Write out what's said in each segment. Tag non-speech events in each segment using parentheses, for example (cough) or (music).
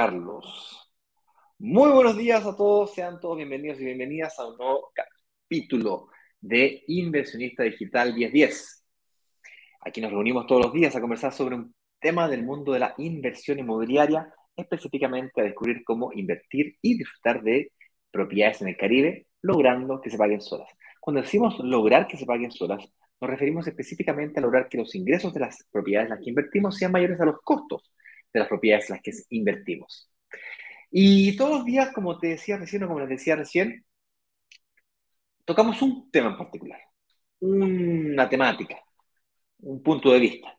Carlos. Muy buenos días a todos, sean todos bienvenidos y bienvenidas a un nuevo capítulo de Inversionista Digital 1010. Aquí nos reunimos todos los días a conversar sobre un tema del mundo de la inversión inmobiliaria, específicamente a descubrir cómo invertir y disfrutar de propiedades en el Caribe, logrando que se paguen solas. Cuando decimos lograr que se paguen solas, nos referimos específicamente a lograr que los ingresos de las propiedades en las que invertimos sean mayores a los costos de las propiedades en las que invertimos. Y todos los días, como te decía recién o como les decía recién, tocamos un tema en particular, una temática, un punto de vista.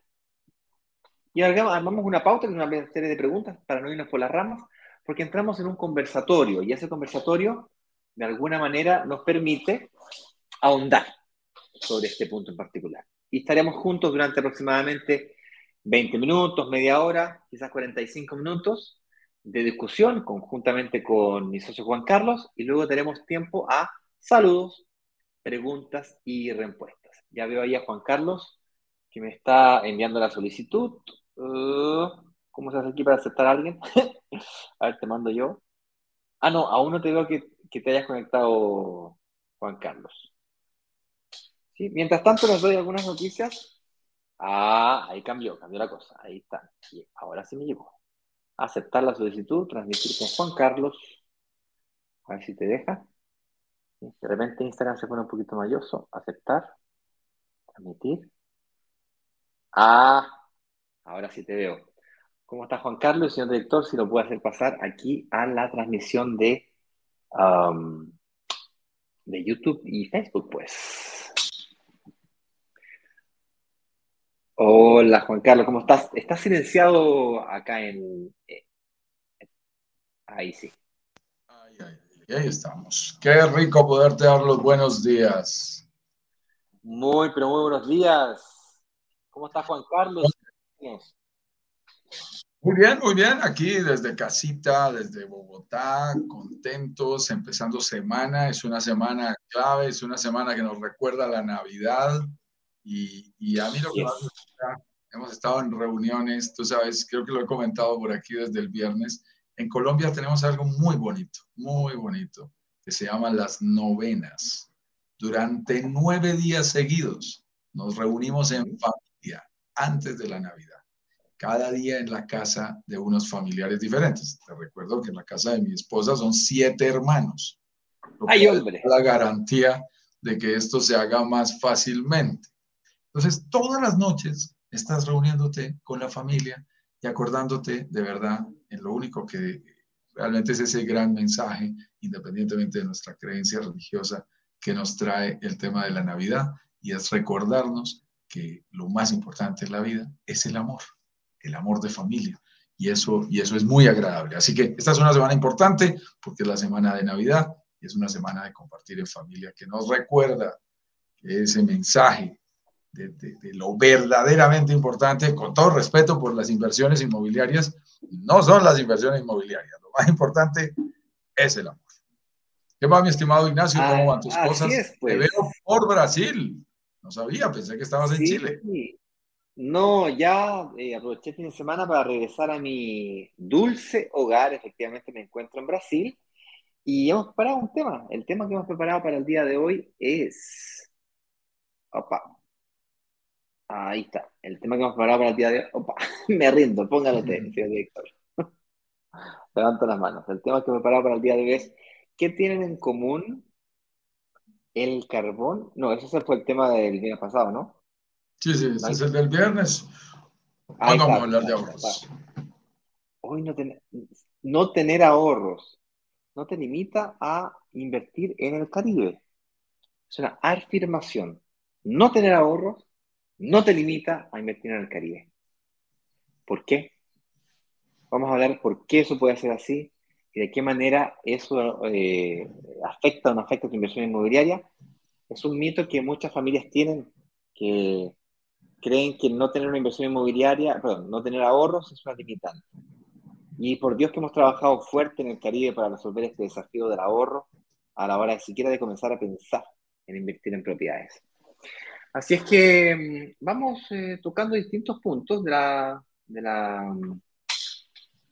Y armamos una pauta, una serie de preguntas para no irnos por las ramas, porque entramos en un conversatorio y ese conversatorio, de alguna manera, nos permite ahondar sobre este punto en particular. Y estaremos juntos durante aproximadamente 20 minutos, media hora, quizás 45 minutos de discusión conjuntamente con mi socio Juan Carlos y luego tenemos tiempo a saludos, preguntas y respuestas. Ya veo ahí a Juan Carlos que me está enviando la solicitud. Uh, ¿Cómo se hace aquí para aceptar a alguien? (laughs) a ver, te mando yo. Ah, no, aún no te veo que, te hayas conectado, Juan Carlos. ¿Sí? Mientras tanto, les doy algunas noticias Ah, ahí cambió, cambió la cosa. Ahí está. Ahora sí me llegó. Aceptar la solicitud, transmitir con Juan Carlos. A ver si te deja. De repente Instagram se pone un poquito mayoso. Aceptar. Transmitir. Ah, ahora sí te veo. ¿Cómo está Juan Carlos, señor director? Si lo puede hacer pasar aquí a la transmisión de, um, de YouTube y Facebook, pues. Hola Juan Carlos, ¿cómo estás? Estás silenciado acá en... Eh, ahí sí. Ay, ay, ahí estamos. Qué rico poderte dar los buenos días. Muy, pero muy buenos días. ¿Cómo estás Juan Carlos? Muy bien, muy bien. Aquí desde casita, desde Bogotá, contentos, empezando semana. Es una semana clave, es una semana que nos recuerda la Navidad y, a mí lo que más me gusta, hemos estado en reuniones, tú sabes, creo que lo he comentado por aquí desde el viernes. En Colombia tenemos algo muy bonito, muy bonito, que se llaman las novenas. Durante nueve días seguidos nos reunimos en familia antes de la Navidad. Cada día en la casa de unos familiares diferentes. Te recuerdo que en la casa de mi esposa son siete hermanos. Ay, hombre. La garantía de que esto se haga más fácilmente. Entonces, todas las noches estás reuniéndote con la familia y acordándote de verdad en lo único que realmente es ese gran mensaje, independientemente de nuestra creencia religiosa, que nos trae el tema de la Navidad y es recordarnos que lo más importante en la vida es el amor, el amor de familia. Y eso, y eso es muy agradable. Así que esta es una semana importante porque es la semana de Navidad y es una semana de compartir en familia que nos recuerda ese mensaje de, lo verdaderamente importante, con todo respeto por las inversiones inmobiliarias, no son las inversiones inmobiliarias. Lo más importante es el amor. ¿Qué va, mi estimado Ignacio? ¿Cómo van tus cosas? Te pues. veo por Brasil. No sabía, pensé que estabas en Chile. No, ya eh, aproveché el fin de semana para regresar a mi dulce hogar. Efectivamente, me encuentro en Brasil. Y hemos preparado un tema. El tema que hemos preparado para el día de hoy es. Opa, Ahí está. El tema que hemos preparado para el día de hoy. Opa, (laughs) me rindo, póngalo usted, señor director. (laughs) Levanto las manos. El tema que hemos preparado para el día de hoy es: ¿qué tienen en común el carbón? No, ese fue el tema del viernes pasado, ¿no? Sí, sí, ese es el del viernes. Hoy vamos a hablar de ahorros. Hoy no, no tener ahorros no te limita a invertir en el Caribe. Es una afirmación. No tener ahorros no te limita a invertir en el Caribe. ¿Por qué? Vamos a hablar por qué eso puede ser así y de qué manera eso eh, afecta o no afecta tu inversión inmobiliaria. Es un mito que muchas familias tienen que creen que no tener una inversión inmobiliaria, perdón, no tener ahorros es una limitante. Y por Dios que hemos trabajado fuerte en el Caribe para resolver este desafío del ahorro a la hora de siquiera de comenzar a pensar en invertir en propiedades. Así es que mm, vamos eh, tocando distintos puntos de la, de la,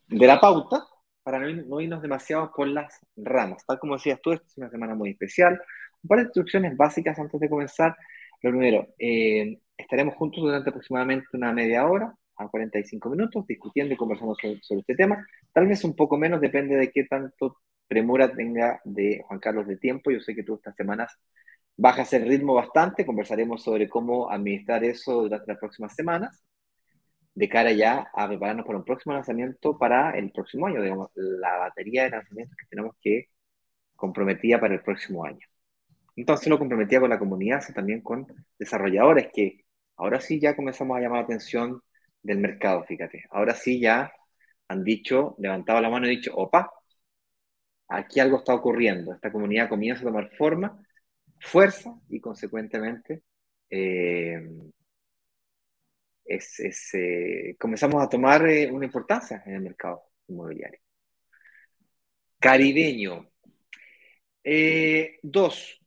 de la pauta para no, irnos demasiado por las ramas. Tal como decías tú, esta es una semana muy especial. Un par de instrucciones básicas antes de comenzar. Lo primero, eh, estaremos juntos durante aproximadamente una media hora a 45 minutos discutiendo y conversando sobre, sobre, este tema. Tal vez un poco menos, depende de qué tanto premura tenga de Juan Carlos de tiempo. Yo sé que tú estas semanas bajas el ritmo bastante. Conversaremos sobre cómo administrar eso durante las próximas semanas de cara ya a prepararnos para un próximo lanzamiento para el próximo año, digamos, la batería de lanzamientos que tenemos que comprometida para el próximo año. Entonces lo comprometía con la comunidad, sino también con desarrolladores que ahora sí ya comenzamos a llamar la atención del mercado, fíjate. Ahora sí ya han dicho, levantado la mano y dicho, opa, aquí algo está ocurriendo, esta comunidad comienza a tomar forma, fuerza y consecuentemente eh, es, eh, comenzamos a tomar eh, una importancia en el mercado inmobiliario. Caribeño. Dos,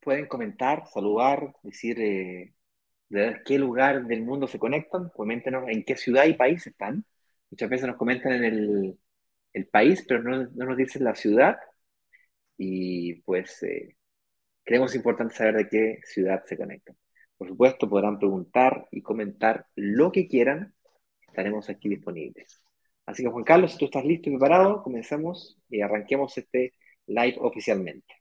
pueden comentar, saludar, decir de qué lugar del mundo se conectan, coméntenos en qué ciudad y país están. Muchas veces nos comentan en el, el país, pero no, no, nos dicen la ciudad. Y pues creemos importante saber de qué ciudad se conectan. Por supuesto, podrán preguntar y comentar lo que quieran. Estaremos aquí disponibles. Así que Juan Carlos, si tú estás listo y preparado, comencemos y arranquemos este live oficialmente.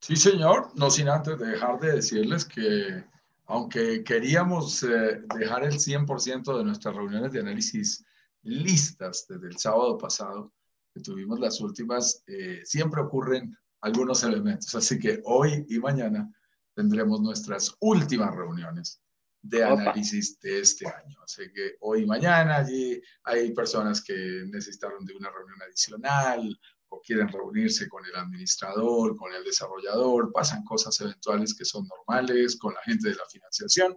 Sí, señor. No sin antes dejar de decirles que aunque queríamos eh, dejar el 100% de nuestras reuniones de análisis listas desde el sábado pasado, que tuvimos las últimas, eh, siempre ocurren algunos elementos. Así que hoy y mañana tendremos nuestras últimas reuniones de análisis de este año. Así que hoy y mañana allí hay personas que necesitaron de una reunión adicional o quieren reunirse con el administrador, con el desarrollador, pasan cosas eventuales que son normales con la gente de la financiación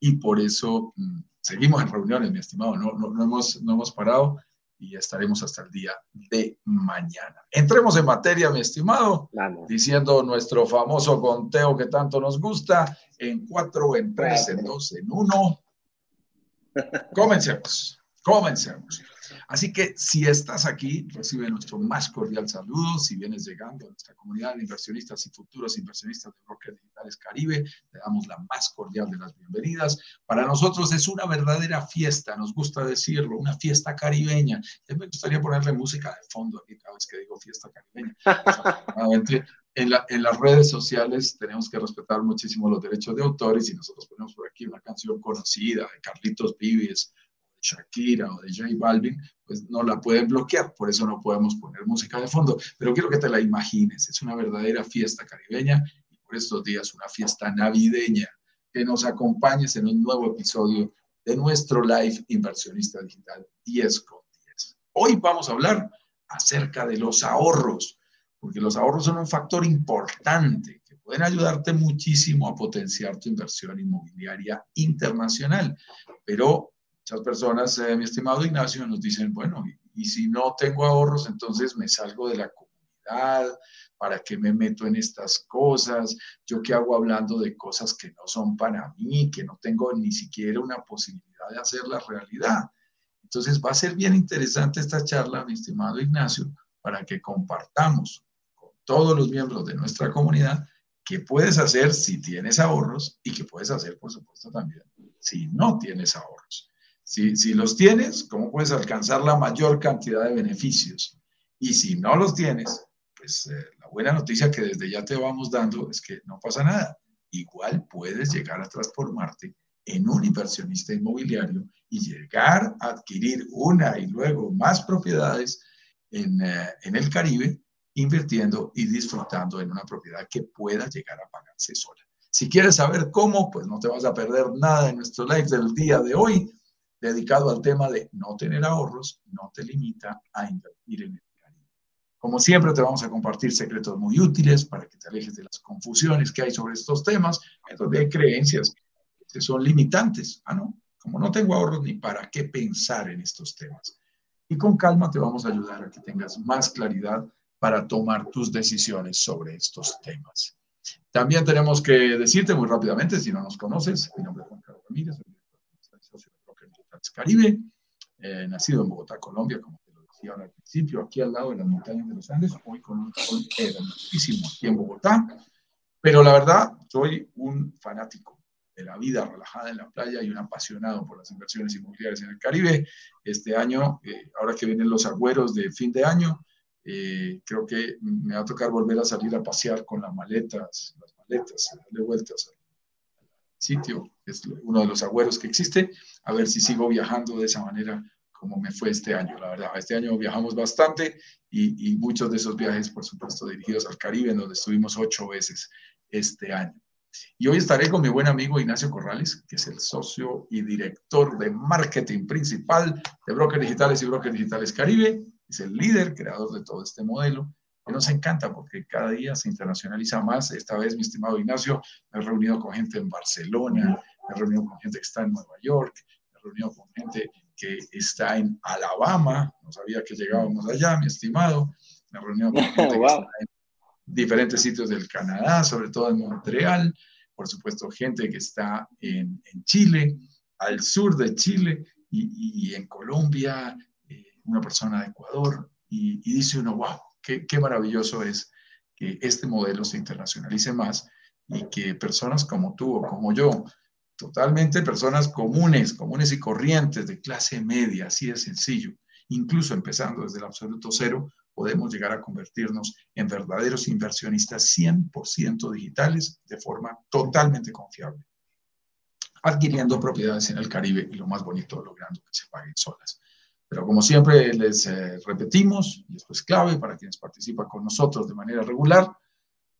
y por eso mm, seguimos en reuniones, mi estimado, no, no, no, hemos, no hemos parado y estaremos hasta el día de mañana. Entremos en materia, mi estimado, diciendo nuestro famoso conteo que tanto nos gusta, en cuatro, en tres, en dos, en uno. Comencemos, comencemos. Así que si estás aquí, recibe nuestro más cordial saludo. Si vienes llegando a nuestra comunidad de inversionistas y futuros inversionistas de Brokers Digitales Caribe, te damos la más cordial de las bienvenidas. Para nosotros es una verdadera fiesta, nos gusta decirlo, una fiesta caribeña. me gustaría ponerle música de fondo aquí cada vez que digo fiesta caribeña. (laughs) En, en, las redes sociales tenemos que respetar muchísimo los derechos de autores y nosotros ponemos por aquí una canción conocida de Carlitos Vives Shakira o de J Balvin, pues no la pueden bloquear, por eso no podemos poner música de fondo, pero quiero que te la imagines, es una verdadera fiesta caribeña y por estos días una fiesta navideña, que nos acompañes en un nuevo episodio de nuestro live inversionista digital 10 con 10. Hoy vamos a hablar acerca de los ahorros, porque los ahorros son un factor importante que pueden ayudarte muchísimo a potenciar tu inversión inmobiliaria internacional, pero Muchas personas, eh, mi estimado Ignacio, nos dicen, bueno, y, si no tengo ahorros, entonces me salgo de la comunidad, ¿para qué me meto en estas cosas? ¿Yo qué hago hablando de cosas que no son para mí, que no tengo ni siquiera una posibilidad de hacer la realidad? Entonces va a ser bien interesante esta charla, mi estimado Ignacio, para que compartamos con todos los miembros de nuestra comunidad qué puedes hacer si tienes ahorros y qué puedes hacer, por supuesto, también si no tienes ahorros. Si, los tienes, ¿cómo puedes alcanzar la mayor cantidad de beneficios? Y si no los tienes, pues eh, la buena noticia que desde ya te vamos dando es que no pasa nada. Igual puedes llegar a transformarte en un inversionista inmobiliario y llegar a adquirir una y luego más propiedades en, eh, en el Caribe, invirtiendo y disfrutando en una propiedad que pueda llegar a pagarse sola. Si quieres saber cómo, pues no te vas a perder nada de nuestro live del día de hoy dedicado al tema de no tener ahorros, no te limita a invertir en el Caribe. Como siempre, te vamos a compartir secretos muy útiles para que te alejes de las confusiones que hay sobre estos temas, donde hay creencias que son limitantes. Ah, no, como no tengo ahorros ni para qué pensar en estos temas. Y con calma te vamos a ayudar a que tengas más claridad para tomar tus decisiones sobre estos temas. También tenemos que decirte muy rápidamente, si no nos conoces, mi nombre es Juan Carlos Ramírez, Caribe, eh, nacido en Bogotá, Colombia, como te lo decía al principio, aquí al lado de las montañas de los Andes, hoy con un sol hermosísimo aquí en Bogotá. Pero la verdad, soy un fanático de la vida relajada en la playa y un apasionado por las inversiones inmobiliarias en el Caribe. Este año, eh, ahora que vienen los agüeros de fin de año, eh, creo que me va a tocar volver a salir a pasear con las maletas, las maletas, darle vueltas al sitio, es uno de los agüeros que existe, a ver si sigo viajando de esa manera como me fue este año, la verdad. Este año viajamos bastante y, muchos de esos viajes, por supuesto, dirigidos al Caribe, donde estuvimos ocho veces este año. Y hoy estaré con mi buen amigo Ignacio Corrales, que es el socio y director de marketing principal de Brokers Digitales y Brokers Digitales Caribe. Es el líder, creador de todo este modelo, que nos encanta porque cada día se internacionaliza más. Esta vez, mi estimado Ignacio, me he reunido con gente en Barcelona, me he reunido con gente que está en Nueva York, me he reunido con gente que está en Alabama, no sabía que llegábamos allá, mi estimado, me he reunido con (laughs) gente que está en diferentes sitios del Canadá, sobre todo en Montreal, por supuesto gente que está en, en Chile, al sur de Chile y, y en Colombia, eh, una persona de Ecuador, y, y, dice uno, wow, qué, qué maravilloso es que este modelo se internacionalice más y que personas como tú o como yo, totalmente personas comunes, comunes y corrientes de clase media, así de sencillo, incluso empezando desde el absoluto cero, podemos llegar a convertirnos en verdaderos inversionistas 100% digitales de forma totalmente confiable, adquiriendo propiedades en el Caribe y lo más bonito, logrando que se paguen solas. Pero como siempre les eh, repetimos, y esto es clave para quienes participan con nosotros de manera regular,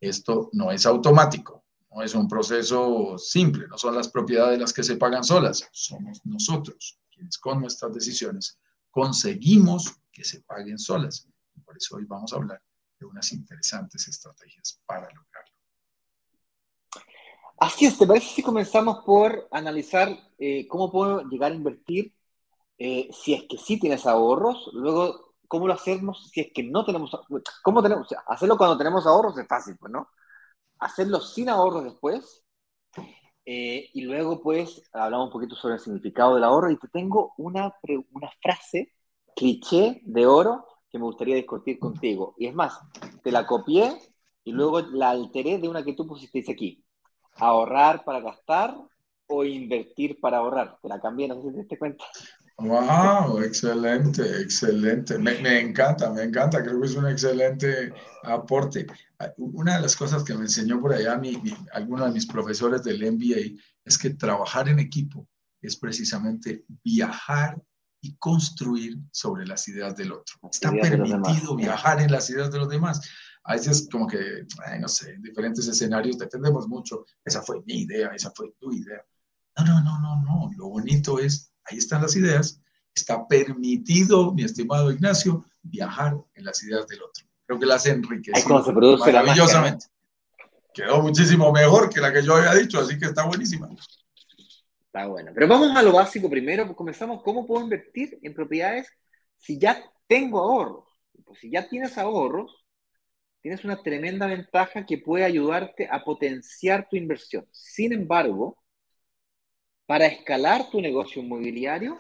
esto no es automático, no es un proceso simple, no son las propiedades las que se pagan solas, somos nosotros quienes con nuestras decisiones conseguimos que se paguen solas. Por eso hoy vamos a hablar de unas interesantes estrategias para lograrlo. Así es, ¿te parece si comenzamos por analizar eh, cómo puedo llegar a invertir eh, si es que sí tienes ahorros? Luego, ¿cómo lo hacemos si es que no tenemos ¿Cómo tenemos? O sea, hacerlo cuando tenemos ahorros es fácil, pues, ¿no? Hacerlo sin ahorros después. Eh, y luego, pues, hablamos un poquito sobre el significado del ahorro y te tengo una, una frase cliché de oro que me gustaría discutir contigo. Y es más, te la copié y luego la alteré de una que tú pusiste aquí. Ahorrar para gastar o invertir para ahorrar. Te la cambié, no sé si te diste cuenta. ¡Wow! Excelente, excelente. Me, me, encanta, me encanta. Creo que es un excelente aporte. Una de las cosas que me enseñó por allá mi, mi, alguno de mis profesores del MBA es que trabajar en equipo es precisamente viajar y construir sobre las ideas del otro. Está permitido viajar en las ideas de los demás. A veces como que, ay, no sé, en diferentes escenarios defendemos mucho, esa fue mi idea, esa fue tu idea. No, no, no, no, no. Lo bonito es, ahí están las ideas, está permitido, mi estimado Ignacio, viajar en las ideas del otro. Creo que las enriquecido se produce maravillosamente. Quedó muchísimo mejor que la que yo había dicho, así que está buenísima. Está bueno. Pero vamos a lo básico primero, pues comenzamos, ¿cómo puedo invertir en propiedades si ya tengo ahorros? Pues si ya tienes ahorros, tienes una tremenda ventaja que puede ayudarte a potenciar tu inversión. Sin embargo, para escalar tu negocio inmobiliario,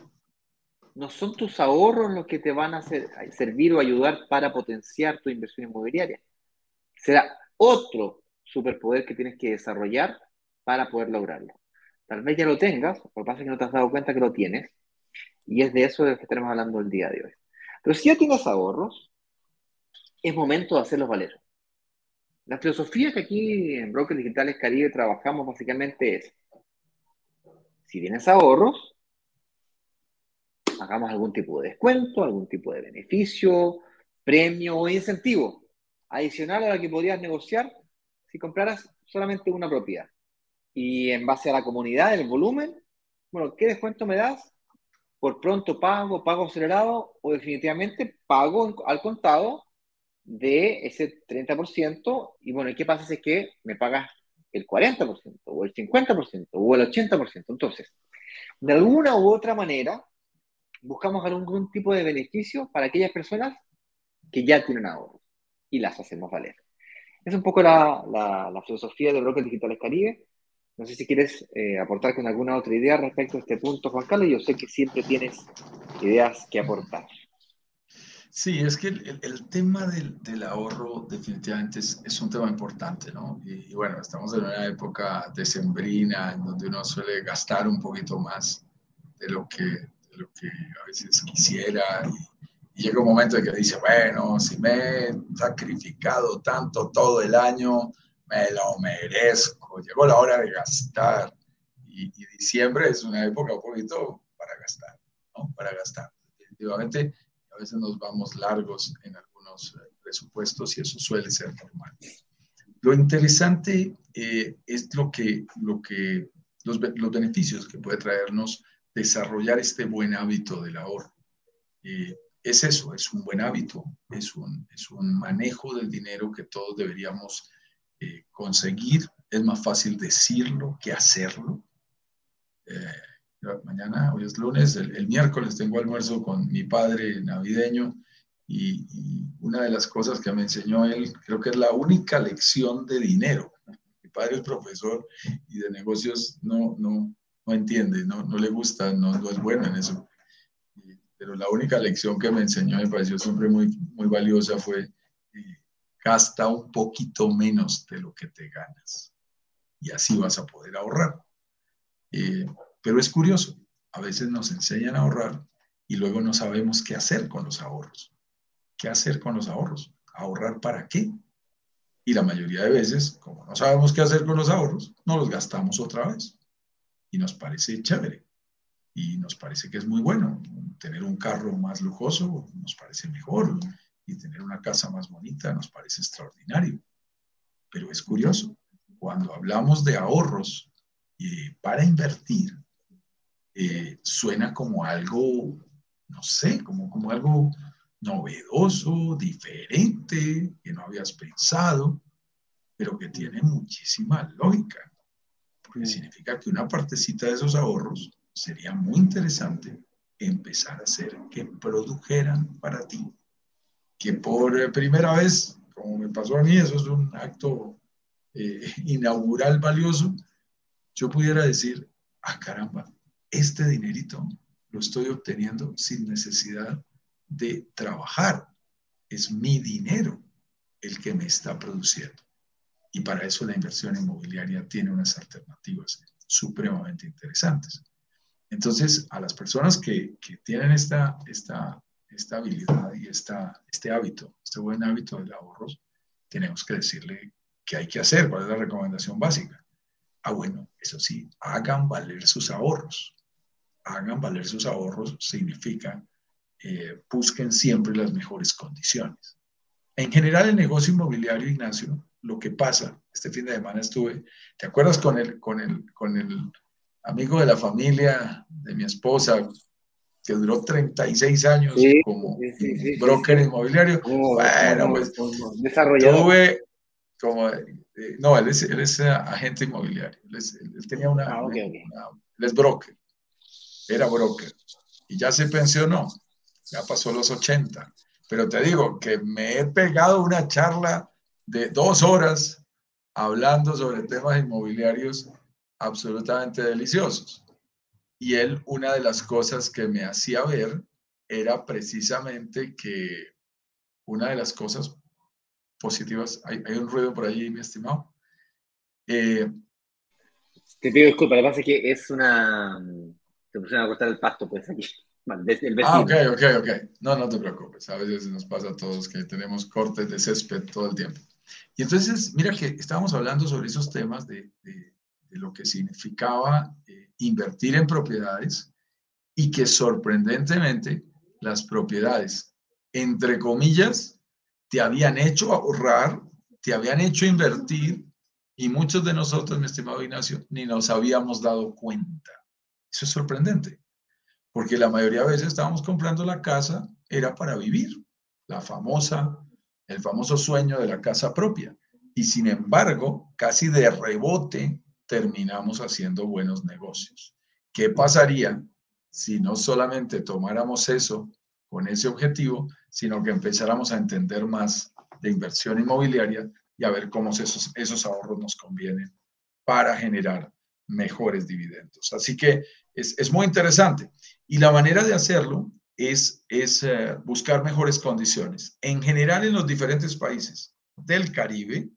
no son tus ahorros los que te van a, a servir o ayudar para potenciar tu inversión inmobiliaria. Será otro superpoder que tienes que desarrollar para poder lograrlo. Tal vez ya lo tengas, lo que pasa es que no te has dado cuenta que lo tienes, y es de eso de lo que estaremos hablando el día de hoy. Pero si ya tienes ahorros, es momento de hacerlos valer. La filosofía que aquí en Brokers Digitales Caribe trabajamos básicamente es, si tienes ahorros, hagamos algún tipo de descuento, algún tipo de beneficio, premio o incentivo adicional a la que podrías negociar si compraras solamente una propiedad y en base a la comunidad, el volumen, bueno, ¿qué descuento me das? Por pronto pago, pago acelerado o definitivamente pago al contado de ese 30% y bueno, ¿qué pasa si es que me pagas el 40% o el 50% o el 80%? Entonces, de alguna u otra manera, buscamos algún tipo de beneficio para aquellas personas que ya tienen ahorros y las hacemos valer. Es un poco la, la, la filosofía de Brokers Digitales Caribe no sé si quieres eh, aportar con alguna otra idea respecto a este punto, Juan Carlos. Yo sé que siempre tienes ideas que aportar. Sí, es que el, tema del, del, ahorro definitivamente es, es, un tema importante, ¿no? Y, bueno, estamos en una época decembrina en donde uno suele gastar un poquito más de lo que, de lo que a veces quisiera y, y, llega un momento en que dice, bueno, si me he sacrificado tanto todo el año, me lo merezco, llegó la hora de gastar. Y, y diciembre es una época un poquito para gastar, ¿no? Para gastar. Definitivamente a veces nos vamos largos en algunos eh, presupuestos y eso suele ser normal. Lo interesante eh, es lo que, lo que, los, los, beneficios que puede traernos desarrollar este buen hábito del ahorro. Eh, es eso, es un buen hábito, es un, es un manejo del dinero que todos deberíamos conseguir. Es más fácil decirlo que hacerlo mañana, hoy es lunes, el, miércoles tengo almuerzo con mi padre navideño y, una de las cosas que me enseñó él, creo que es la única lección de dinero. Mi padre es profesor y de negocios no, no, no entiende, no, no le gusta, no, no es bueno en eso. Pero la única lección que me enseñó, me pareció siempre muy, muy valiosa, fue eh, gasta un poquito menos de lo que te ganas y así vas a poder ahorrar. Eh, pero es curioso, a veces nos enseñan a ahorrar y luego no sabemos qué hacer con los ahorros. ¿Qué hacer con los ahorros? ¿Ahorrar para qué? Y la mayoría de veces, como no sabemos qué hacer con los ahorros, no los gastamos otra vez. Y nos parece chévere. Y nos parece que es muy bueno. Tener un carro más lujoso nos parece mejor. Y tener una casa más bonita nos parece extraordinario. Pero es curioso, cuando hablamos de ahorros y para invertir, eh, suena como algo, no sé, como, como algo novedoso, diferente, que no habías pensado, pero que tiene muchísima lógica, porque significa que una partecita de esos ahorros sería muy interesante empezar a hacer que produjeran para ti, que por primera vez, como me pasó a mí, eso es un acto eh, (laughs) inaugural valioso, yo pudiera decir, ah caramba, este dinerito lo estoy obteniendo sin necesidad de trabajar. Es mi dinero el que me está produciendo. Y para eso la inversión inmobiliaria tiene unas alternativas supremamente interesantes. Entonces, a las personas que, tienen esta, esta, esta habilidad y esta, este hábito, este buen hábito del ahorro, tenemos que decirle qué hay que hacer, cuál es la recomendación básica. Ah, bueno, eso sí, hagan valer sus ahorros hagan valer sus ahorros significa eh, busquen siempre las mejores condiciones. En general, el negocio inmobiliario, Ignacio, lo que pasa, este fin de semana estuve, ¿te acuerdas con el, con el, con el amigo de la familia de mi esposa, que duró 36 años como broker inmobiliario? bueno, pues tuve como, eh, no, él es, agente inmobiliario, él, tenía una, ah, una, él es broker era broker y ya se pensionó, ya pasó los 80. Pero te digo que me he pegado una charla de dos horas hablando sobre temas inmobiliarios absolutamente deliciosos. Y él, una de las cosas que me hacía ver era precisamente que una de las cosas positivas, hay, un ruido por ahí, mi estimado. Eh, te pido disculpa, lo que pasa es que es una, se pusieron a cortar el pasto, pues aquí. (laughs) Ah, ok, ok, ok. No, no te preocupes. A veces nos pasa a todos que tenemos cortes de césped todo el tiempo. Y entonces, mira que estábamos hablando sobre esos temas de, de, lo que significaba eh, invertir en propiedades y que sorprendentemente las propiedades, entre comillas, te habían hecho ahorrar, te habían hecho invertir y muchos de nosotros, mi estimado Ignacio, ni nos habíamos dado cuenta. Eso es sorprendente, porque la mayoría de veces estábamos comprando la casa, era para vivir, la famosa, el famoso sueño de la casa propia. Y sin embargo, casi de rebote terminamos haciendo buenos negocios. ¿Qué pasaría si no solamente tomáramos eso con ese objetivo, sino que empezáramos a entender más de inversión inmobiliaria y a ver cómo esos, esos ahorros nos convienen para generar mejores dividendos. Así que es, muy interesante. Y la manera de hacerlo es, es eh, buscar mejores condiciones. En general, en los diferentes países del Caribe,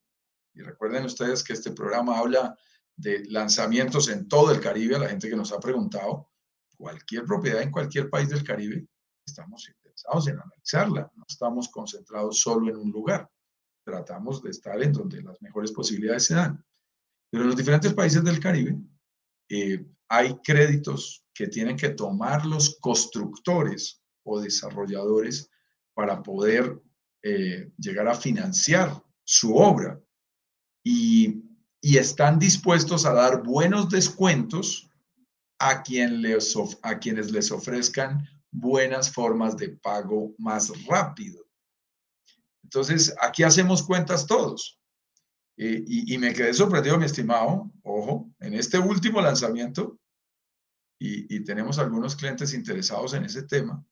y recuerden ustedes que este programa habla de lanzamientos en todo el Caribe, a la gente que nos ha preguntado, cualquier propiedad en cualquier país del Caribe, estamos interesados en analizarla, no estamos concentrados solo en un lugar, tratamos de estar en donde las mejores posibilidades se dan. Pero en los diferentes países del Caribe eh, hay créditos que tienen que tomar los constructores o desarrolladores para poder eh, llegar a financiar su obra y, están dispuestos a dar buenos descuentos a, quien les a quienes les ofrezcan buenas formas de pago más rápido. Entonces, aquí hacemos cuentas todos. Eh, y, me quedé sorprendido, mi estimado, ojo, en este último lanzamiento, y, tenemos algunos clientes interesados en ese tema,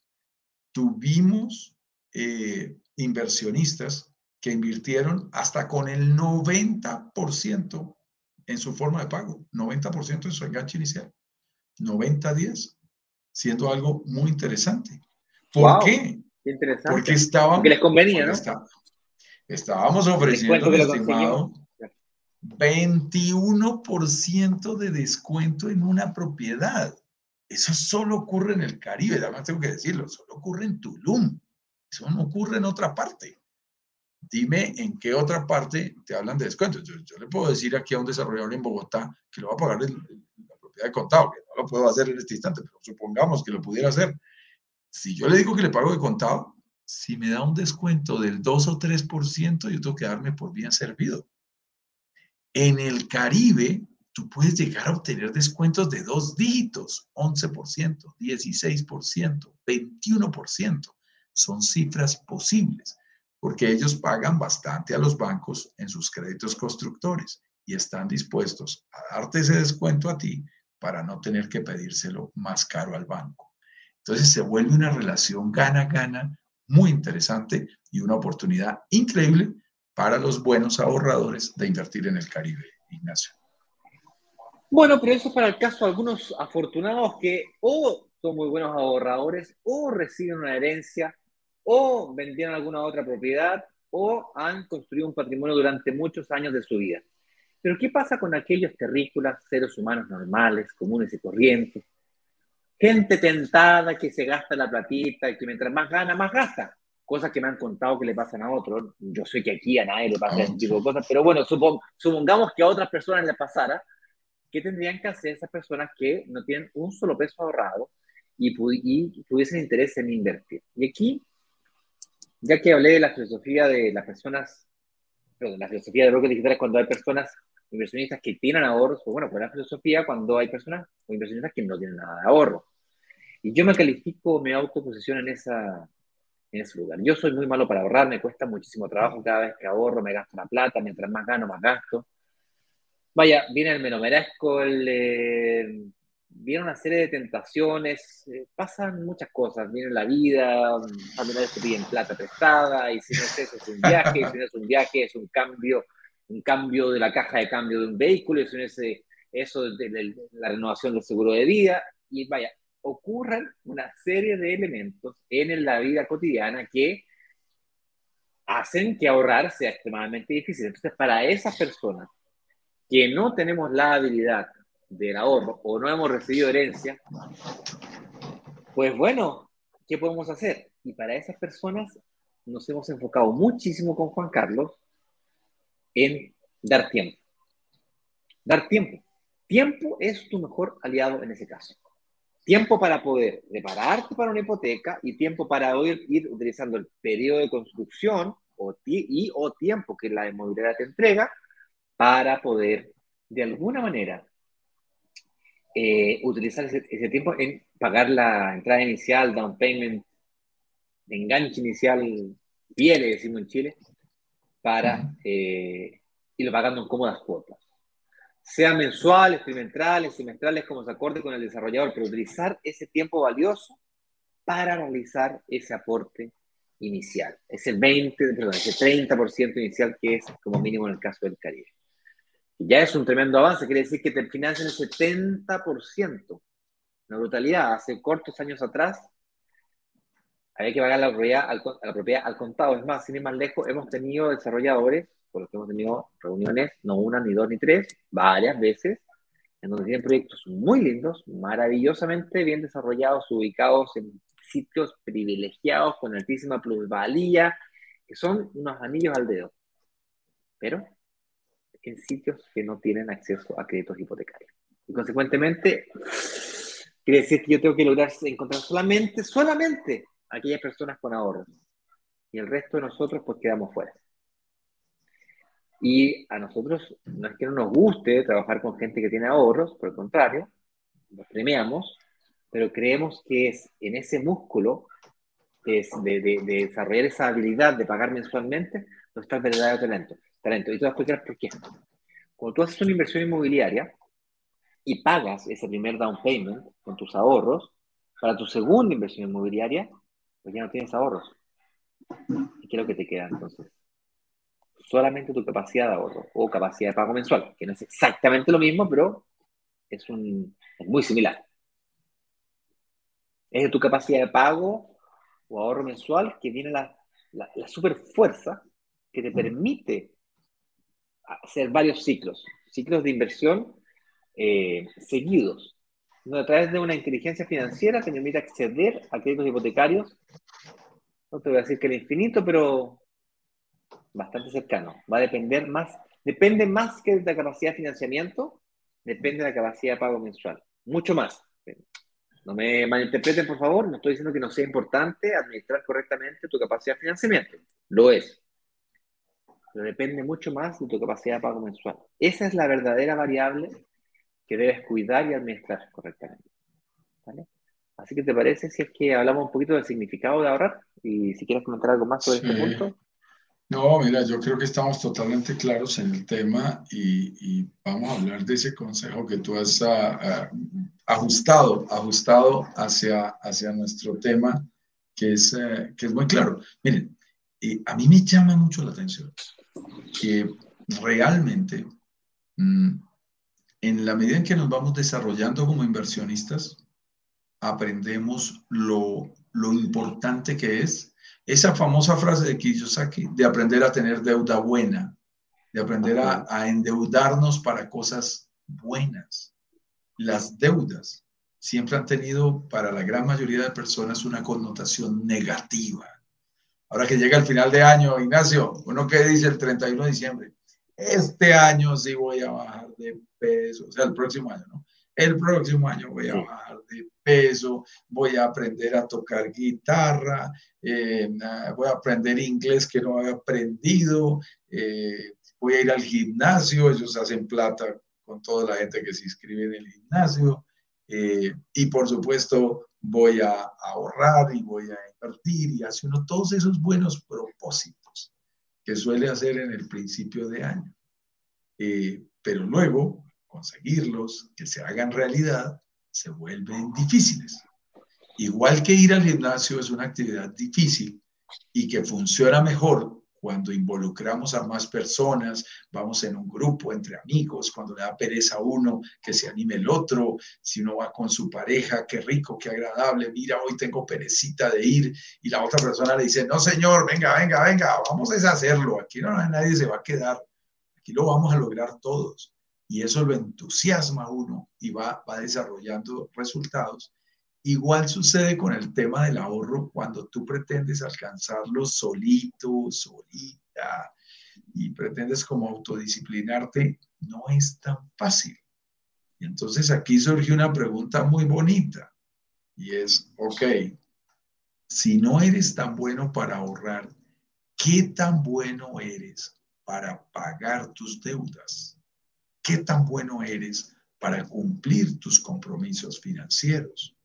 tuvimos eh, inversionistas que invirtieron hasta con el 90% en su forma de pago, 90% en su enganche inicial, 90-10, siendo algo muy interesante. ¿Por qué? Interesante. Porque estaban... Porque les convenía, ¿no? Estábamos ofreciendo, estimado, 21% de descuento en una propiedad. Eso solo ocurre en el Caribe, además tengo que decirlo, solo ocurre en Tulum. Eso no ocurre en otra parte. Dime en qué otra parte te hablan de descuentos. Yo, le puedo decir aquí a un desarrollador en Bogotá que lo va a pagar la propiedad de contado, que no lo puedo hacer en este instante, pero supongamos que lo pudiera hacer. Si yo le digo que le pago de contado, si me da un descuento del 2 o 3%, yo tengo que darme por bien servido. En el Caribe, tú puedes llegar a obtener descuentos de dos dígitos, 11%, 16%, 21%. Son cifras posibles, porque ellos pagan bastante a los bancos en sus créditos constructores y están dispuestos a darte ese descuento a ti para no tener que pedírselo más caro al banco. Entonces se vuelve una relación gana-gana muy interesante y una oportunidad increíble para los buenos ahorradores de invertir en el Caribe, Ignacio. Bueno, pero eso es para el caso de algunos afortunados que o son muy buenos ahorradores o reciben una herencia o vendieron alguna otra propiedad o han construido un patrimonio durante muchos años de su vida. Pero ¿qué pasa con aquellos terrícolas, seres humanos normales, comunes y corrientes, gente tentada que se gasta la platita, que mientras más gana, más gasta. Cosas que me han contado que le pasan a otros. Yo sé que aquí a nadie le pasa ese tipo de cosas, pero bueno, supongamos que a otras personas le pasara. ¿Qué tendrían que hacer esas personas que no tienen un solo peso ahorrado y, y tuviesen interés en invertir? Y aquí, ya que hablé de la filosofía de las personas, la filosofía de bloques digitales cuando hay personas inversionistas que tienen ahorros, o bueno, pues la filosofía cuando hay personas o inversionistas que no tienen nada de ahorro. Y yo me califico, me autoposiciono en, esa, en ese lugar. Yo soy muy malo para ahorrar, me cuesta muchísimo trabajo, cada vez que ahorro me gasto la plata, mientras más gano, más gasto. Vaya, viene el menomerasco, el, eh, viene una serie de tentaciones, eh, pasan muchas cosas, viene la vida, familiares te piden plata prestada, y si no es eso es un viaje, si no es un viaje es un cambio un cambio de la caja de cambio de un vehículo, eso, ese, eso de, la renovación del seguro de vida, y vaya, ocurren una serie de elementos en la vida cotidiana que hacen que ahorrar sea extremadamente difícil. Entonces, para esas personas que no tenemos la habilidad del ahorro o no hemos recibido herencia, pues bueno, ¿qué podemos hacer? Y para esas personas nos hemos enfocado muchísimo con Juan Carlos en dar tiempo. Dar tiempo. Tiempo es tu mejor aliado en ese caso. Tiempo para poder prepararte para una hipoteca y tiempo para ir, ir utilizando el periodo de construcción o, y o tiempo que la inmobiliaria te entrega para poder de alguna manera eh, utilizar ese, ese, tiempo en pagar la entrada inicial, down payment, enganche inicial, piele, decimos en Chile, para eh, irlo pagando en cómodas cuotas. Sean mensuales, trimestrales, semestrales, como se acorde con el desarrollador, pero utilizar ese tiempo valioso para realizar ese aporte inicial. Es el 20, perdón, ese 30% inicial que es como mínimo en el caso del Caribe. Ya es un tremendo avance, quiere decir que te financian el 70%. Una brutalidad. Hace cortos años atrás, había que pagar la propiedad, al, la propiedad al contado. Es más, sin ir más lejos, hemos tenido desarrolladores con los que hemos tenido reuniones, no una, ni dos, ni tres, varias veces, en donde tienen proyectos muy lindos, maravillosamente bien desarrollados, ubicados en sitios privilegiados con altísima plusvalía, que son unos anillos al dedo, pero en sitios que no tienen acceso a créditos hipotecarios. Y consecuentemente, quiere decir que yo tengo que lograr encontrar solamente, solamente aquellas personas con ahorros. Y el resto de nosotros pues quedamos fuera. Y a nosotros no es que no nos guste trabajar con gente que tiene ahorros, por el contrario, los premiamos, pero creemos que es en ese músculo es de, de, desarrollar esa habilidad de pagar mensualmente donde está el verdadero talento. talento. Y te voy a explicar por qué. Cuando tú haces una inversión inmobiliaria y pagas ese primer down payment con tus ahorros, para tu segunda inversión inmobiliaria, ya no tienes ahorros. ¿Y qué es lo que te queda entonces? Solamente tu capacidad de ahorro o capacidad de pago mensual, que no es exactamente lo mismo, pero es, un, es muy similar. Es de tu capacidad de pago o ahorro mensual que viene la, la, la super fuerza que te permite hacer varios ciclos, ciclos de inversión eh, seguidos, a través de una inteligencia financiera te permite acceder a créditos hipotecarios, no te voy a decir que el infinito, pero bastante cercano. Va a depender más, depende más que de la capacidad de financiamiento, depende de la capacidad de pago mensual, mucho más. No me malinterpreten, por favor, no estoy diciendo que no sea importante administrar correctamente tu capacidad de financiamiento, lo es. Pero depende mucho más de tu capacidad de pago mensual. Esa es la verdadera variable que debes cuidar y administrar correctamente. Así que te parece si es que hablamos un poquito del significado de ahorrar y si quieres comentar algo más sobre este punto. No, mira, yo creo que estamos totalmente claros en el tema y, vamos a hablar de ese consejo que tú has ah, ah, ajustado, ajustado hacia, hacia nuestro tema, que es, eh, que es muy claro. Miren, a mí me llama mucho la atención que realmente mm, en la medida en que nos vamos desarrollando como inversionistas, aprendemos lo, lo importante que es esa famosa frase de Kiyosaki, de aprender a tener deuda buena, de aprender a, a endeudarnos para cosas buenas. Las deudas siempre han tenido para la gran mayoría de personas una connotación negativa. Ahora que llega el final de año, Ignacio, uno que dice el 31 de diciembre, este año sí voy a bajar de peso, o sea, el próximo año, ¿no? El próximo año voy a bajar de peso, voy a aprender a tocar guitarra, eh, voy a aprender inglés que no había aprendido, eh, voy a ir al gimnasio, ellos hacen plata con toda la gente que se inscribe en el gimnasio, eh, y por supuesto voy a ahorrar y voy a invertir y hace uno todos esos buenos propósitos que suele hacer en el principio de año. pero luego conseguirlos, que se hagan realidad, se vuelven difíciles. Igual que ir al gimnasio es una actividad difícil y que funciona mejor cuando involucramos a más personas, vamos en un grupo entre amigos, cuando le da pereza a uno, que se anime el otro, si uno va con su pareja, qué rico, qué agradable, mira, hoy tengo perecita de ir, y la otra persona le dice, no señor, venga, venga, venga, vamos a hacerlo, aquí no nadie se va a quedar, aquí lo vamos a lograr todos y eso lo entusiasma a uno y va, va desarrollando resultados. Igual sucede con el tema del ahorro cuando tú pretendes alcanzarlo solito, solita, y pretendes como autodisciplinarte, no es tan fácil. Entonces aquí surge una pregunta muy bonita y es, ok, si no eres tan bueno para ahorrar, ¿qué tan bueno eres para pagar tus deudas? qué tan bueno eres para cumplir tus compromisos financieros.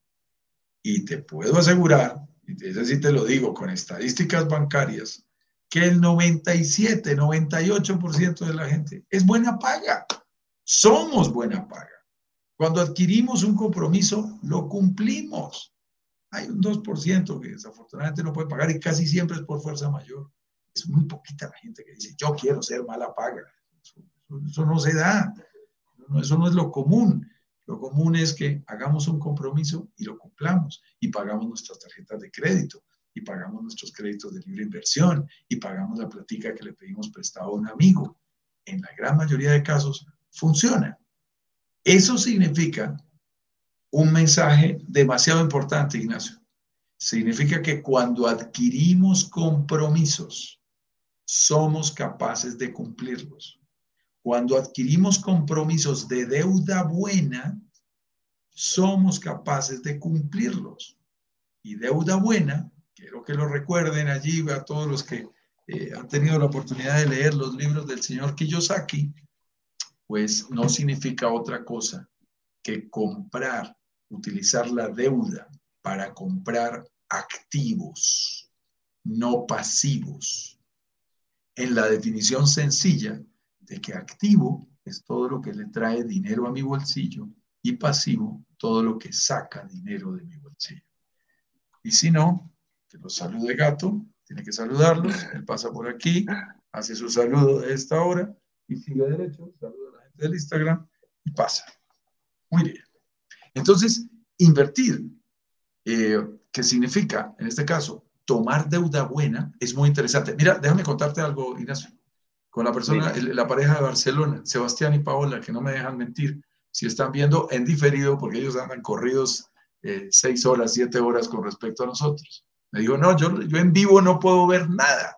Y te puedo asegurar, y eso sí te lo digo con estadísticas bancarias, que el 97, 98% de la gente es buena paga. Somos buena paga. Cuando adquirimos un compromiso, lo cumplimos. Hay un 2% que desafortunadamente no puede pagar y casi siempre es por fuerza mayor. Es muy poquita la gente que dice, yo quiero ser mala paga. Eso no se da. Eso no es lo común. Lo común es que hagamos un compromiso y lo cumplamos y pagamos nuestras tarjetas de crédito y pagamos nuestros créditos de libre inversión y pagamos la platica que le pedimos prestado a un amigo. En la gran mayoría de casos funciona. Eso significa un mensaje demasiado importante, Ignacio. Significa que cuando adquirimos compromisos, somos capaces de cumplirlos. Cuando adquirimos compromisos de deuda buena, somos capaces de cumplirlos. Y deuda buena, quiero que lo recuerden allí a todos los que eh, han tenido la oportunidad de leer los libros del señor Kiyosaki, pues no significa otra cosa que comprar, utilizar la deuda para comprar activos, no pasivos. En la definición sencilla de que activo es todo lo que le trae dinero a mi bolsillo y pasivo todo lo que saca dinero de mi bolsillo. Y si no, que los salude gato, tiene que saludarlos, él pasa por aquí, hace su saludo de esta hora y sigue derecho, saluda a la gente del Instagram y pasa. Muy bien. Entonces, invertir, eh, ¿qué significa, en este caso, tomar deuda buena, es muy interesante. Mira, déjame contarte algo, Ignacio. Con la persona, la pareja de Barcelona, Sebastián y Paola, que no me dejan mentir, si están viendo en diferido, porque ellos andan corridos eh, seis horas, siete horas con respecto a nosotros. Me dijo, no, yo, yo en vivo no puedo ver nada.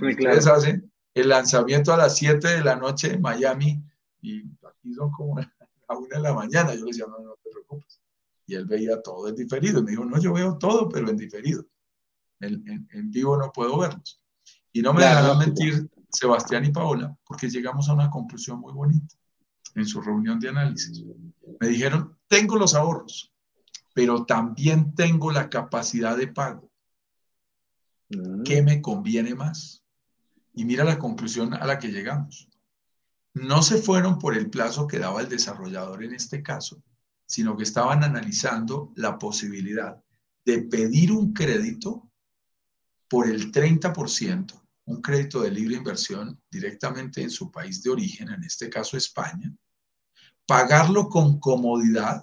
Muy claro. Ustedes hacen el lanzamiento a las 7 de la noche en Miami y aquí son como (laughs) a una de la mañana. Yo le decía, no, no te preocupes. Y él veía todo en diferido. Y me dijo, no, yo veo todo, pero en diferido. En, en, vivo no puedo verlos. Y no me dejaron mentir Sebastián y Paola, porque llegamos a una conclusión muy bonita en su reunión de análisis. Me dijeron, tengo los ahorros, pero también tengo la capacidad de pago. Mm. ¿Qué me conviene más? Y mira la conclusión a la que llegamos. No se fueron por el plazo que daba el desarrollador en este caso, sino que estaban analizando la posibilidad de pedir un crédito por el 30%, un crédito de libre inversión directamente en su país de origen, en este caso España, pagarlo con comodidad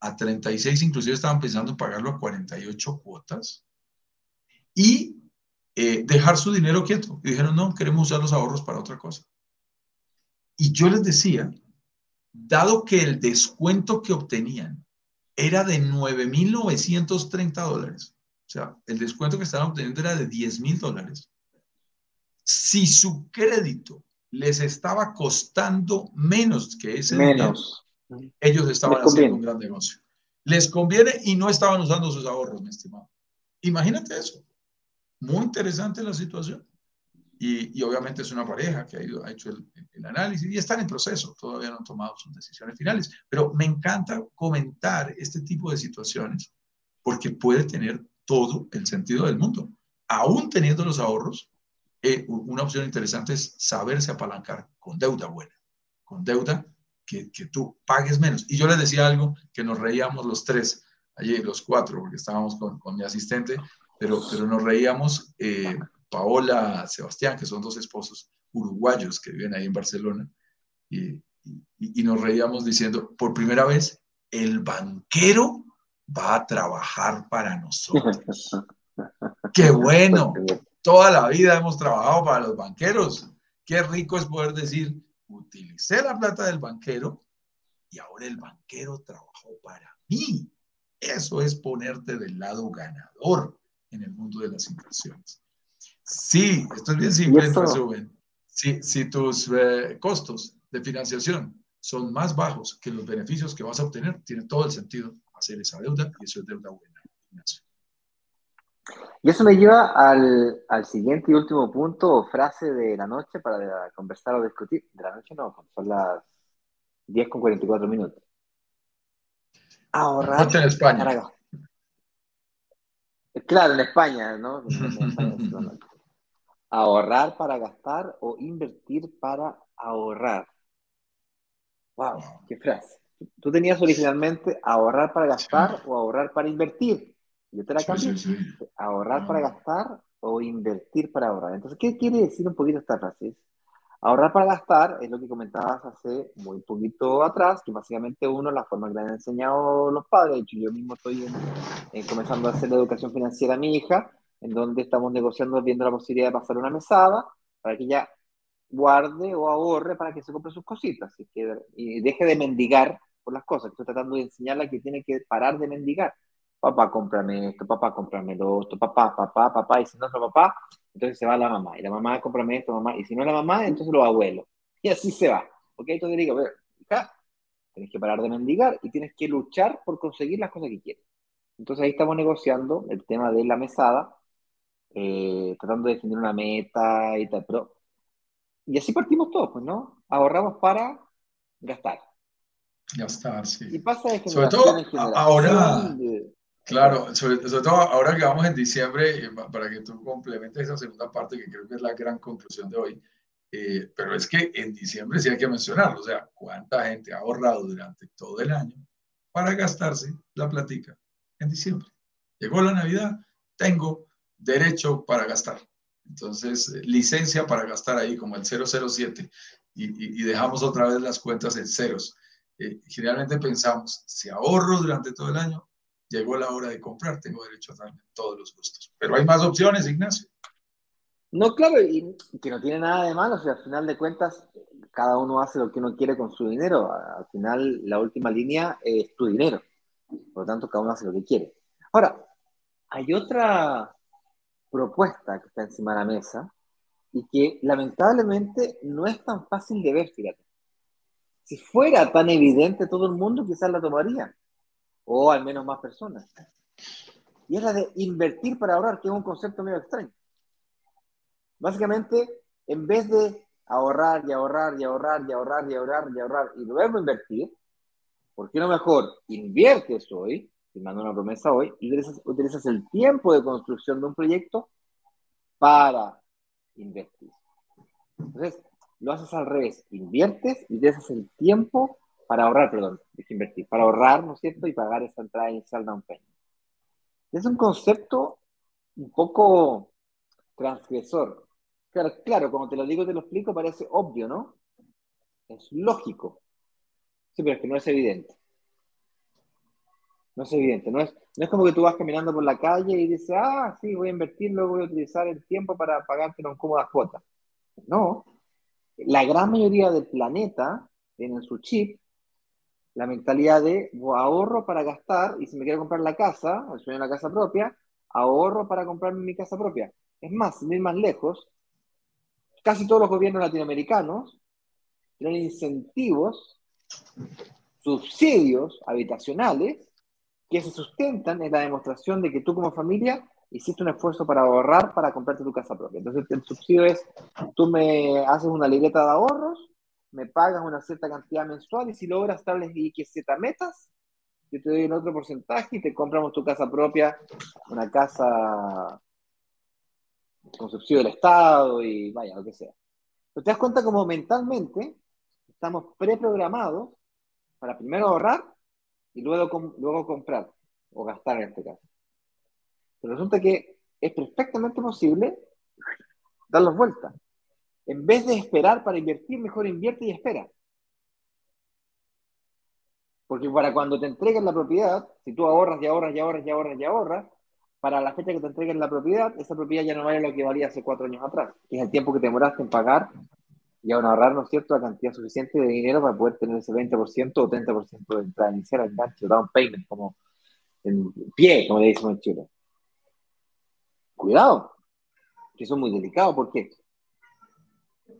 a 36, inclusive estaban pensando en pagarlo a 48 cuotas y eh, dejar su dinero quieto. Y dijeron, no, queremos usar los ahorros para otra cosa. Y yo les decía, dado que el descuento que obtenían era de 9.930 dólares, o sea, el descuento que estaban obteniendo era de 10.000 dólares, si su crédito les estaba costando menos que ese menos. ellos estaban haciendo un gran negocio. Les conviene y no estaban usando sus ahorros, mi estimado. Imagínate eso. Muy interesante la situación. Y, obviamente es una pareja que ha, ido, ha hecho el, el, análisis y están en proceso, todavía no han tomado sus decisiones finales. Pero me encanta comentar este tipo de situaciones porque puede tener todo el sentido del mundo. Aún teniendo los ahorros, eh, una opción interesante es saberse apalancar con deuda buena, con deuda que, que, tú pagues menos. Y yo les decía algo que nos reíamos los tres, allí los cuatro, porque estábamos con, con mi asistente, pero, pero nos reíamos, eh, Paola, Sebastián, que son dos esposos uruguayos que viven ahí en Barcelona, y, y, y nos reíamos diciendo, por primera vez, el banquero va a trabajar para nosotros. (laughs) ¡Qué bueno! Toda la vida hemos trabajado para los banqueros. Qué rico es poder decir, utilicé la plata del banquero y ahora el banquero trabajó para mí. Eso es ponerte del lado ganador en el mundo de las inversiones. Sí, esto es bien simple en resumen. Si, si tus eh, costos de financiación son más bajos que los beneficios que vas a obtener, tiene todo el sentido hacer esa deuda y eso es deuda buena. Y eso me lleva al, al, siguiente y último punto o frase de la noche para conversar o discutir. De la noche no, son las 10 con 44 minutos. Ahorrar. en España. Para... Claro, en España, ¿no? (laughs) ahorrar para gastar o invertir para ahorrar. Wow, qué frase. Tú tenías originalmente ahorrar para gastar o ahorrar para invertir. Yo te la cambio. Ahorrar para ah. gastar o invertir para ahorrar. Entonces, ¿qué quiere decir un poquito esta frase? Ahorrar para gastar es lo que comentabas hace muy poquito atrás, que básicamente uno, la forma que le han enseñado los padres, de hecho yo mismo estoy comenzando a hacer la educación financiera a mi hija, en donde estamos negociando, viendo la posibilidad de pasar una mesada para que ella guarde o ahorre para que se compre sus cositas y, que, y deje de mendigar por las cosas. Estoy tratando de enseñarle que tiene que parar de mendigar. Papá, cómprame esto, papá, cómprame lo otro, papá, papá, papá, y si no es papá, entonces se va la mamá, y la mamá, cómprame esto, mamá, y si no es la mamá, entonces los abuelos. Y así se va. ¿Ok? Entonces le digo, hija, tienes que parar de mendigar y tienes que luchar por conseguir las cosas que quieres. Entonces ahí estamos negociando el tema de la mesada, eh, tratando de definir una meta y tal, pero... Y así partimos todos, pues, ¿no? Ahorramos para gastar. Gastar, sí. Y pasa de Sobre todo ahora... Claro, sobre, todo ahora que vamos en diciembre, para que tú complementes esa segunda parte, que creo que es la gran conclusión de hoy, eh, pero es que en diciembre sí hay que mencionarlo, o sea, cuánta gente ha ahorrado durante todo el año para gastarse la platica en diciembre. Llegó la Navidad, tengo derecho para gastar. Entonces, licencia para gastar ahí como el 007 y, y, dejamos otra vez las cuentas en ceros. Eh, generalmente pensamos, si ahorro durante todo el año, llegó la hora de comprar, tengo derecho a darme todos los gustos. Pero hay más opciones, Ignacio. No, claro, y que no tiene nada de malo, o sea, al final de cuentas, cada uno hace lo que uno quiere con su dinero. Al final, la última línea es tu dinero. Por lo tanto, cada uno hace lo que quiere. Ahora, hay otra propuesta que está encima de la mesa y que lamentablemente no es tan fácil de ver, fíjate. Si fuera tan evidente todo el mundo, quizás la tomaría o al menos más personas. Y es la de invertir para ahorrar, que es un concepto medio extraño. Básicamente, en vez de ahorrar y ahorrar y ahorrar y ahorrar y ahorrar y ahorrar y luego invertir, ¿por qué no mejor inviertes hoy, mando una promesa hoy, y utilizas, utilizas el tiempo de construcción de un proyecto para invertir? Entonces, lo haces al revés, inviertes y utilizas el tiempo para ahorrar, perdón, es invertir, para ahorrar, ¿no es cierto? Y pagar esa entrada inicial down payment. Es un concepto un poco transgresor. Claro, claro, como te lo digo, te lo explico, parece obvio, ¿no? Es lógico. Sí, pero es que no es evidente. No es evidente. No es, no es como que tú vas caminando por la calle y dices, ah, sí, voy a invertir, luego voy a utilizar el tiempo para pagarte en cómodas cuotas. No. La gran mayoría del planeta tienen su chip la mentalidad de ahorro para gastar y si me quiero comprar la casa, o sueño la casa propia, ahorro para comprarme mi casa propia. Es más, sin ir más lejos, casi todos los gobiernos latinoamericanos tienen incentivos, subsidios habitacionales que se sustentan en la demostración de que tú como familia hiciste un esfuerzo para ahorrar para comprarte tu casa propia. Entonces el subsidio es, tú me haces una libreta de ahorros me pagas una cierta cantidad mensual y si logras tales y que Z metas, yo te doy un otro porcentaje y te compramos tu casa propia, una casa con subsidio del Estado y vaya, lo que sea. Pero te das cuenta como mentalmente estamos preprogramados para primero ahorrar y luego, luego comprar o gastar en este caso. Pero resulta que es perfectamente posible darlos vueltas. En vez de esperar para invertir, mejor invierte y espera. Porque para cuando te entreguen la propiedad, si tú ahorras y ahorras y ahorras y ahorras y ahorras, para la fecha que te entreguen la propiedad, esa propiedad ya no vale lo que valía hace cuatro años atrás, que es el tiempo que te demoraste en pagar y aún ahorrar, ¿no es cierto?, la cantidad suficiente de dinero para poder tener ese 20% o 30% de entrada inicial, enganche, down payment, como en pie, como le decimos en Chile. Cuidado, que eso es muy delicado, ¿por qué?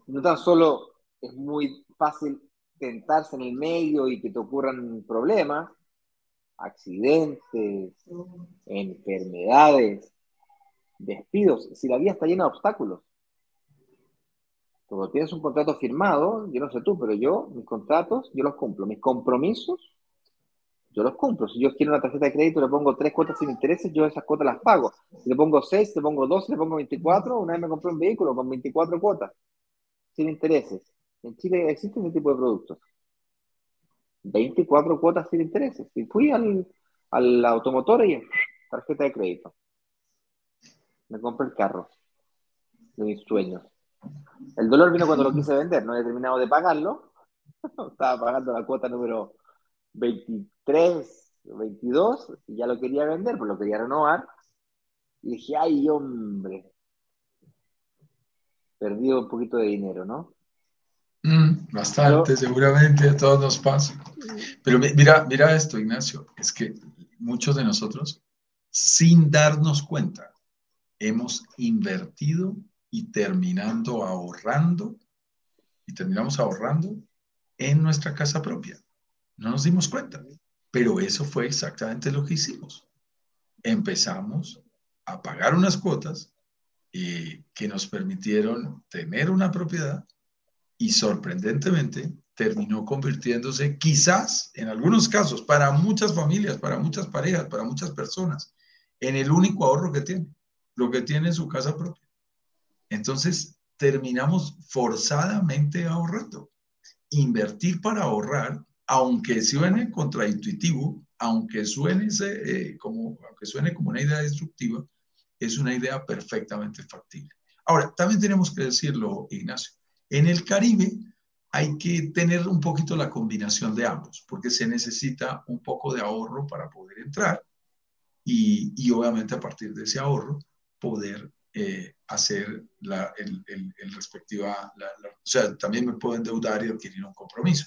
No tan solo es muy fácil tentarse en el medio y que te ocurran problemas, accidentes, enfermedades, despidos, si la vida está llena de obstáculos. Cuando tienes un contrato firmado, yo no sé tú, pero yo, mis contratos, yo los cumplo. Mis compromisos, yo los cumplo. Si yo quiero una tarjeta de crédito, le pongo tres cuotas sin intereses, yo esas cuotas las pago. Si le pongo seis, le pongo dos, le pongo 24, una vez me compré un vehículo con 24 cuotas sin intereses. En Chile existe ese tipo de productos. 24 cuotas sin intereses. Y fui al, al automotor y tarjeta de crédito. Me compré el carro de mis sueños. El dolor vino cuando lo quise vender, no he terminado de pagarlo. (laughs) Estaba pagando la cuota número 23, 22, y ya lo quería vender, pues lo quería renovar. Y dije, ay, hombre, perdido un poquito de dinero, ¿no? Mm, bastante, seguramente a todos nos pasa. Pero mira, mira esto, Ignacio, es que muchos de nosotros, sin darnos cuenta, hemos invertido y terminando ahorrando, y terminamos ahorrando en nuestra casa propia. No nos dimos cuenta, pero eso fue exactamente lo que hicimos. Empezamos a pagar unas cuotas que nos permitieron tener una propiedad y sorprendentemente terminó convirtiéndose quizás, en algunos casos, para muchas familias, para muchas parejas, para muchas personas, en el único ahorro que tiene, lo que tiene en su casa propia. Entonces, terminamos forzadamente ahorrando. Invertir para ahorrar, aunque suene contraintuitivo, aunque suene, eh, como, aunque suene como una idea destructiva, es una idea perfectamente factible. Ahora, también tenemos que decirlo, Ignacio, en el Caribe hay que tener un poquito la combinación de ambos, porque se necesita un poco de ahorro para poder entrar y, y obviamente a partir de ese ahorro poder eh, hacer la, el, el, respectiva, o sea, también me puedo endeudar y adquirir un compromiso.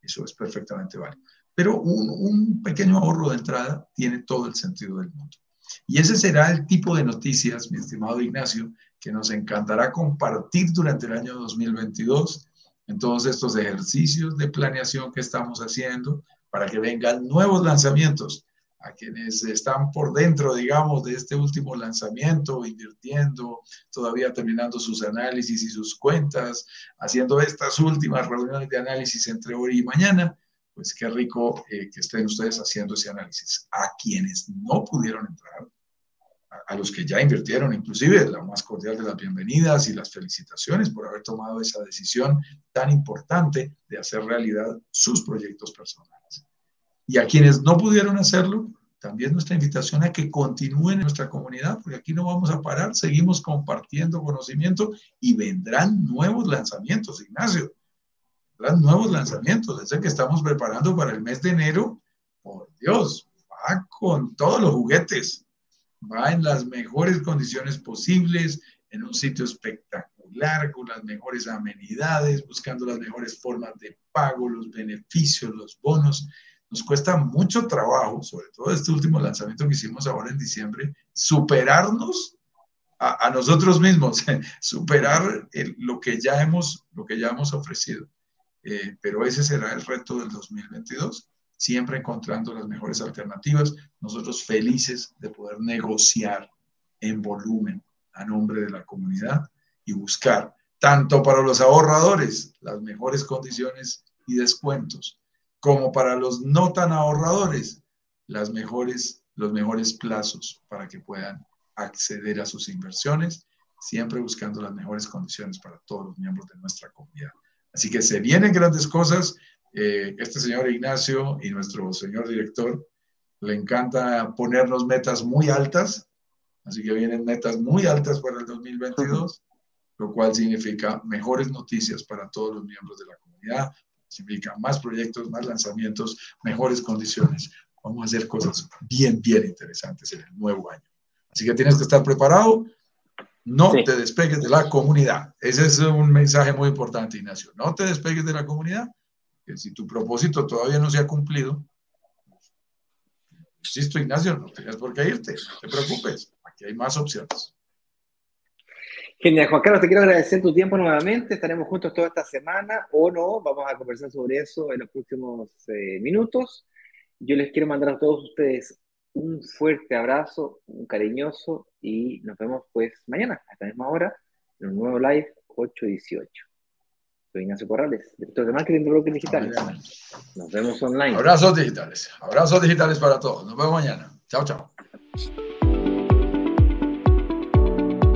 Eso es perfectamente válido. Pero un, un pequeño ahorro de entrada tiene todo el sentido del mundo. Y ese será el tipo de noticias, mi estimado Ignacio, que nos encantará compartir durante el año 2022 en todos estos ejercicios de planeación que estamos haciendo para que vengan nuevos lanzamientos a quienes están por dentro, digamos, de este último lanzamiento, invirtiendo, todavía terminando sus análisis y sus cuentas, haciendo estas últimas reuniones de análisis entre hoy y mañana, pues qué rico eh, que estén ustedes haciendo ese análisis. A quienes no pudieron entrar, a, los que ya invirtieron, inclusive la más cordial de las bienvenidas y las felicitaciones por haber tomado esa decisión tan importante de hacer realidad sus proyectos personales. Y a quienes no pudieron hacerlo, también nuestra invitación a que continúen en nuestra comunidad, porque aquí no vamos a parar, seguimos compartiendo conocimiento y vendrán nuevos lanzamientos, Ignacio. Vendrán nuevos lanzamientos, desde que estamos preparando para el mes de enero, por Dios, va con todos los juguetes, va en las mejores condiciones posibles, en un sitio espectacular, con las mejores amenidades, buscando las mejores formas de pago, los beneficios, los bonos. Nos cuesta mucho trabajo, sobre todo este último lanzamiento que hicimos ahora en diciembre, superarnos a, nosotros mismos, (laughs) superar lo, que ya hemos, lo que ya hemos ofrecido. Eh, pero ese será el reto del 2022 siempre encontrando las mejores alternativas. Nosotros felices de poder negociar en volumen a nombre de la comunidad y buscar, tanto para los ahorradores, las mejores condiciones y descuentos, como para los no tan ahorradores, las mejores, los mejores plazos para que puedan acceder a sus inversiones, siempre buscando las mejores condiciones para todos los miembros de nuestra comunidad. Así que se vienen grandes cosas. Eh, este señor Ignacio y nuestro señor director le encanta ponernos metas muy altas, así que vienen metas muy altas para el 2022, lo cual significa mejores noticias para todos los miembros de la comunidad, significa más proyectos, más lanzamientos, mejores condiciones. Vamos a hacer cosas bien, bien interesantes en el nuevo año. Así que tienes que estar preparado. No te despegues de la comunidad. Ese es un mensaje muy importante, Ignacio. No te despegues de la comunidad si tu propósito todavía no se ha cumplido, insisto, Ignacio, no tengas por qué irte, no te preocupes, aquí hay más opciones. Genial, Juan Carlos, te quiero agradecer tu tiempo nuevamente. Estaremos juntos toda esta semana o no, vamos a conversar sobre eso en los próximos eh, minutos. Yo les quiero mandar a todos ustedes un fuerte abrazo, un cariñoso y nos vemos pues mañana a esta misma hora en un nuevo live 818. Soy Ignacio Corrales, director de marketing de Bloques Digitales. Nos vemos online. Abrazos digitales. Abrazos digitales para todos. Nos vemos mañana. Chao, chao.